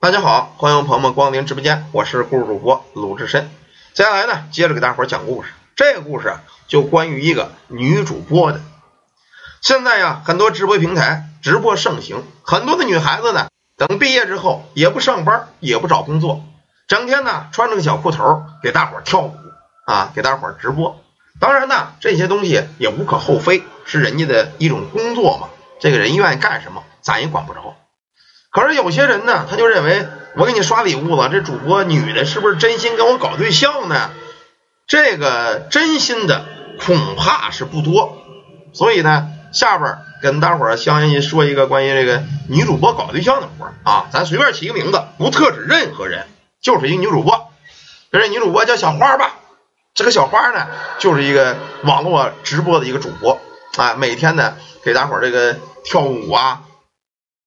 大家好，欢迎朋友们光临直播间，我是故事主播鲁智深。接下来呢，接着给大伙儿讲故事。这个故事，就关于一个女主播的。现在呀，很多直播平台直播盛行，很多的女孩子呢，等毕业之后也不上班，也不找工作，整天呢穿着个小裤头给大伙儿跳舞啊，给大伙儿直播。当然呢，这些东西也无可厚非，是人家的一种工作嘛。这个人愿意干什么，咱也管不着。可是有些人呢，他就认为我给你刷礼物了，这主播女的是不是真心跟我搞对象呢？这个真心的恐怕是不多。所以呢，下边跟大伙儿相应说一个关于这个女主播搞对象的活啊，咱随便起一个名字，不特指任何人，就是一个女主播。这女主播叫小花吧，这个小花呢，就是一个网络直播的一个主播啊，每天呢给大伙儿这个跳舞啊、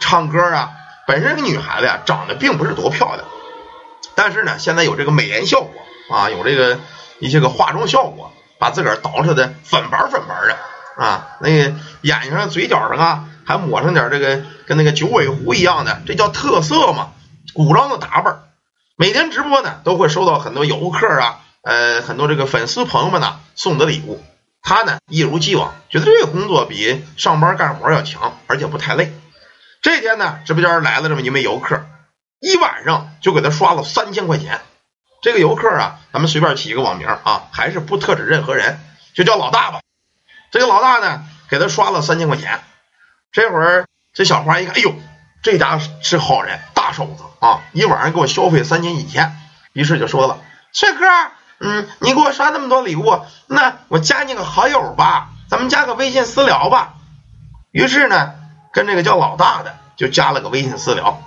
唱歌啊。本身这个女孩子呀，长得并不是多漂亮，但是呢，现在有这个美颜效果啊，有这个一些个化妆效果，把自个儿捯饬的粉白粉白的啊，那个眼睛上、嘴角上啊，还抹上点这个跟那个九尾狐一样的，这叫特色嘛，古装的打扮。每天直播呢，都会收到很多游客啊，呃，很多这个粉丝朋友们呢送的礼物。他呢，一如既往，觉得这个工作比上班干活要强，而且不太累。这天呢，直播间来了这么一位游客，一晚上就给他刷了三千块钱。这个游客啊，咱们随便起一个网名啊，还是不特指任何人，就叫老大吧。这个老大呢，给他刷了三千块钱。这会儿这小花一看，哎呦，这家是好人，大手子啊，一晚上给我消费三千几千。于是就说了：“帅哥，嗯，你给我刷那么多礼物，那我加你个好友吧，咱们加个微信私聊吧。”于是呢。跟这个叫老大的就加了个微信私聊，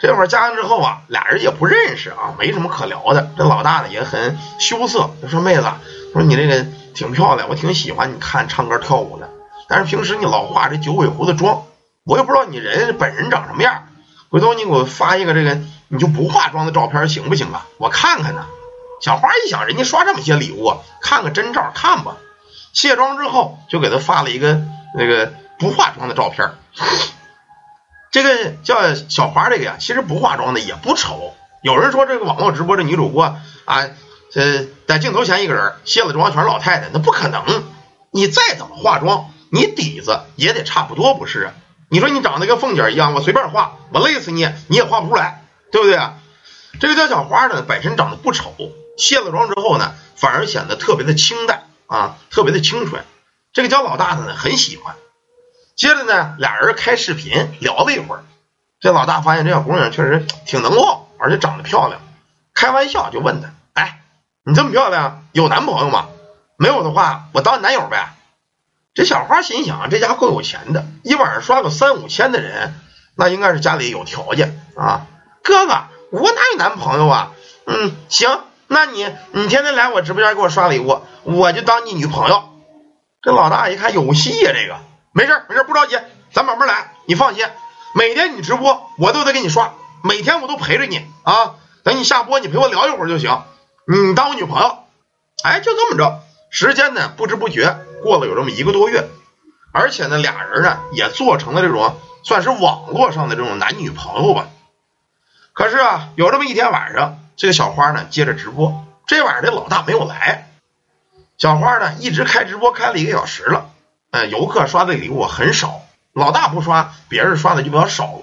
这会儿加完之后啊，俩人也不认识啊，没什么可聊的。这老大呢也很羞涩，就说妹子，说你这个挺漂亮，我挺喜欢你看唱歌跳舞的，但是平时你老化这九尾狐的妆，我又不知道你人本人长什么样，回头你给我发一个这个你就不化妆的照片行不行啊？我看看呢。小花一想，人家刷这么些礼物，看个真照看吧。卸妆之后就给他发了一个那个。不化妆的照片，这个叫小花这个呀，其实不化妆的也不丑。有人说这个网络直播这女主播啊，呃，在镜头前一个人卸了妆全是老太太，那不可能。你再怎么化妆，你底子也得差不多，不是？你说你长得跟凤姐一样，我随便画，我累死你，你也画不出来，对不对啊？这个叫小花的，本身长得不丑，卸了妆之后呢，反而显得特别的清淡啊，特别的清纯。这个叫老大的呢，很喜欢。接着呢，俩人开视频聊了一会儿。这老大发现这小姑娘确实挺能唠，而且长得漂亮，开玩笑就问她：“哎，你这么漂亮，有男朋友吗？没有的话，我当你男友呗。”这小花心想：这家伙够有钱的，一晚上刷个三五千的人，那应该是家里有条件啊。哥哥，我哪有男朋友啊？嗯，行，那你你天天来我直播间给我刷礼物，我就当你女朋友。这老大一看有戏呀，这个。没事没事不着急，咱慢慢来。你放心，每天你直播，我都得给你刷，每天我都陪着你啊。等你下播，你陪我聊一会儿就行。你当我女朋友，哎，就这么着。时间呢，不知不觉过了有这么一个多月，而且呢，俩人呢也做成了这种算是网络上的这种男女朋友吧。可是啊，有这么一天晚上，这个小花呢接着直播，这晚上这老大没有来，小花呢一直开直播开了一个小时了。呃，游客刷的礼物很少，老大不刷，别人刷的就比较少。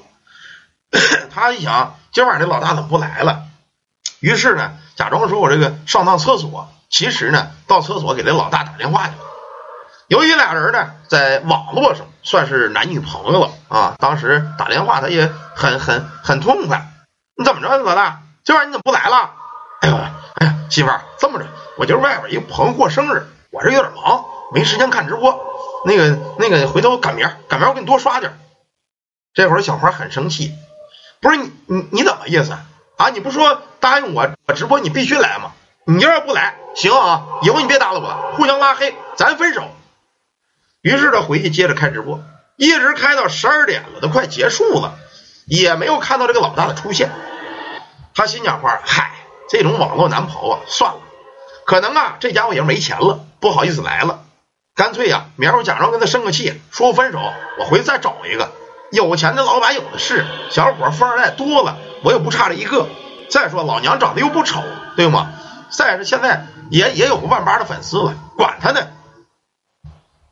他一想，今晚这老大怎么不来了？于是呢，假装说我这个上趟厕所，其实呢，到厕所给这老大打电话去了。由于俩人呢，在网络上算是男女朋友了啊，当时打电话他也很很很痛快。你怎么着，老大？今晚你怎么不来了？哎呦，哎呀，媳妇儿，这么着，我今儿外边一朋友过生日，我这有点忙，没时间看直播。那个那个，回头赶明儿，赶明儿我给你多刷点。这会儿小花很生气，不是你你你怎么意思啊？你不说答应我我直播你必须来吗？你要是不来，行啊，以后你别搭理我了，互相拉黑，咱分手。于是他回去接着开直播，一直开到十二点了，都快结束了，也没有看到这个老大的出现。他心讲话，嗨，这种网络男朋友算了，可能啊这家伙也是没钱了，不好意思来了。干脆呀，明儿我假装跟他生个气，说分手，我回去再找一个有钱的老板有的是，小伙富二代多了，我又不差这一个。再说老娘长得又不丑，对吗？再是现在也也有个万八的粉丝了，管他呢。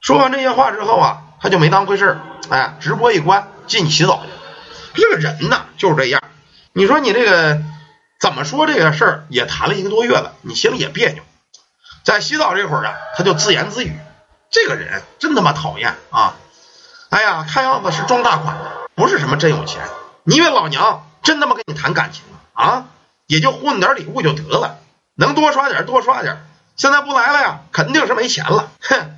说完这些话之后啊，他就没当回事儿哎，直播一关，进去洗澡去。这个人呐就是这样。你说你这个怎么说这个事儿也谈了一个多月了，你心里也别扭。在洗澡这会儿啊，他就自言自语：“这个人真他妈讨厌啊！哎呀，看样子是装大款的，不是什么真有钱。你以为老娘真他妈跟你谈感情啊？也就混点礼物就得了，能多刷点多刷点。现在不来了呀，肯定是没钱了。哼，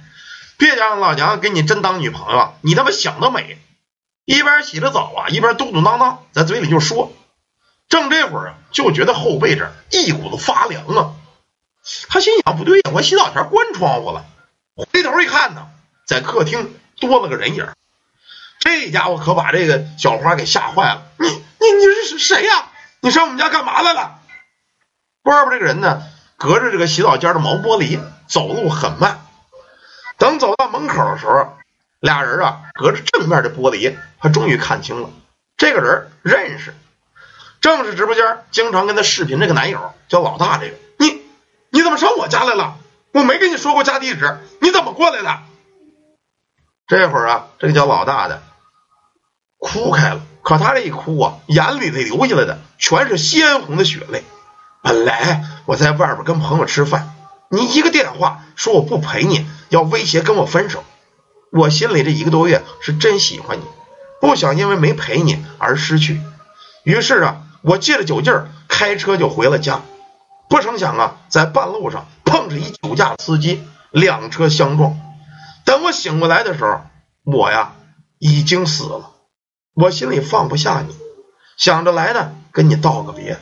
别让老娘给你真当女朋友，你他妈想得美！一边洗着澡啊，一边嘟嘟囔囔，在嘴里就说。正这会儿啊，就觉得后背这一股子发凉啊。他心想：不对呀，我洗澡前关窗户了。回头一看呢，在客厅多了个人影。这家伙可把这个小花给吓坏了。你你你是谁呀？你上我们家干嘛来了？外边这个人呢，隔着这个洗澡间的毛玻璃，走路很慢。等走到门口的时候，俩人啊，隔着正面的玻璃，他终于看清了，这个人认识，正是直播间经常跟他视频这个男友，叫老大。这个你你怎么上我家来了？我没跟你说过家地址，你怎么过来的？这会儿啊，这个叫老大的哭开了。可他这一哭啊，眼里头流下来的全是鲜红的血泪。本来我在外边跟朋友吃饭，你一个电话说我不陪你，要威胁跟我分手。我心里这一个多月是真喜欢你，不想因为没陪你而失去。于是啊，我借着酒劲儿开车就回了家。不成想啊，在半路上碰着一酒驾司机，两车相撞。等我醒过来的时候，我呀已经死了。我心里放不下你，想着来呢跟你道个别，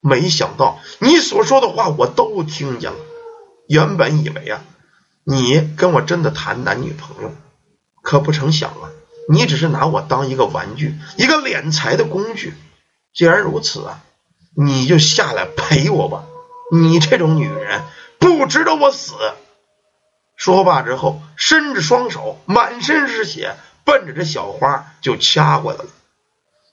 没想到你所说的话我都听见了。原本以为啊，你跟我真的谈男女朋友，可不成想啊，你只是拿我当一个玩具，一个敛财的工具。既然如此啊，你就下来陪我吧。你这种女人不值得我死。说罢之后，伸着双手，满身是血。奔着这小花就掐过来了，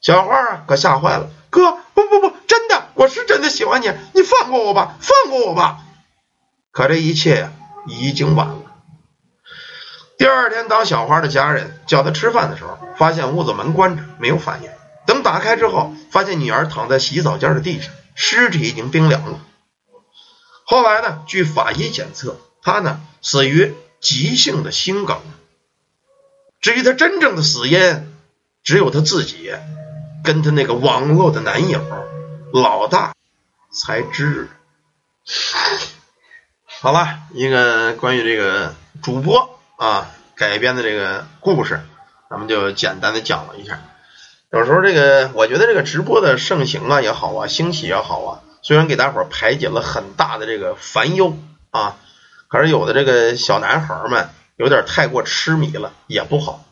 小花啊可吓坏了，哥不不不，真的，我是真的喜欢你，你放过我吧，放过我吧。可这一切呀已经晚了。第二天，当小花的家人叫她吃饭的时候，发现屋子门关着，没有反应。等打开之后，发现女儿躺在洗澡间的地上，尸体已经冰凉了。后来呢，据法医检测，他呢死于急性的心梗。至于他真正的死因，只有他自己跟他那个网络的男友老大才知。好了，一个关于这个主播啊改编的这个故事，咱们就简单的讲了一下。有时候这个，我觉得这个直播的盛行啊也好啊，兴起也好啊，虽然给大伙排解了很大的这个烦忧啊，可是有的这个小男孩们。有点太过痴迷了，也不好。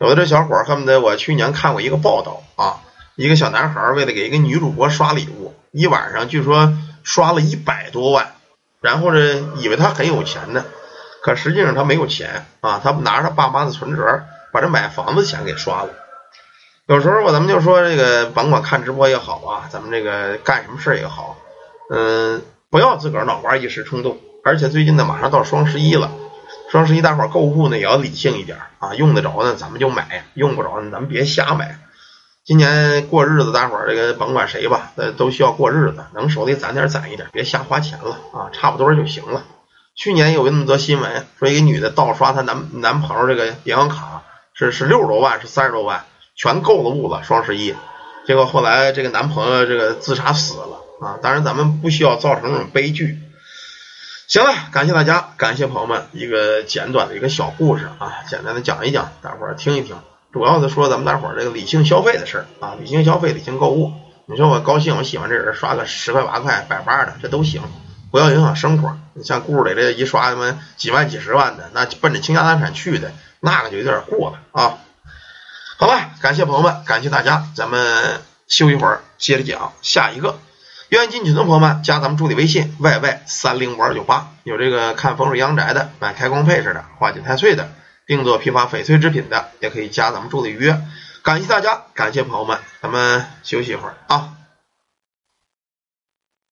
有的这小伙恨不得我去年看过一个报道啊，一个小男孩为了给一个女主播刷礼物，一晚上据说刷了一百多万，然后呢，以为他很有钱呢，可实际上他没有钱啊，他拿着他爸妈的存折，把这买房子钱给刷了。有时候我咱们就说这个，甭管看直播也好啊，咱们这个干什么事儿也好，嗯，不要自个儿脑瓜一时冲动。而且最近呢，马上到双十一了。双十一大伙儿购物呢也要理性一点啊，用得着呢咱们就买，用不着呢咱们别瞎买。今年过日子，大伙儿这个甭管谁吧，呃都需要过日子，能手里攒点攒一点，别瞎花钱了啊，差不多就行了。去年有那么多新闻，说一个女的盗刷她男男朋友这个银行卡，是是六十多万，是三十多万，全购了物了。双十一，结果后来这个男朋友这个自杀死了啊。当然咱们不需要造成这种悲剧。行了，感谢大家，感谢朋友们一个简短的一个小故事啊，简单的讲一讲，大伙儿听一听。主要的说咱们大伙儿这个理性消费的事儿啊，理性消费，理性购物。你说我高兴，我喜欢这人刷个十块八块百八的，这都行，不要影响生活。你像故事里这一刷他妈几万几十万的，那奔着倾家荡产去的，那个就有点过了啊。好吧，感谢朋友们，感谢大家，咱们休一会儿，接着讲下一个。愿意进群的朋友们，加咱们助理微信 yy 三零五二九八，有这个看风水阳宅的，买开光配饰的，化解太岁的，定做批发翡翠制品的，也可以加咱们助理预约。感谢大家，感谢朋友们，咱们休息一会儿啊。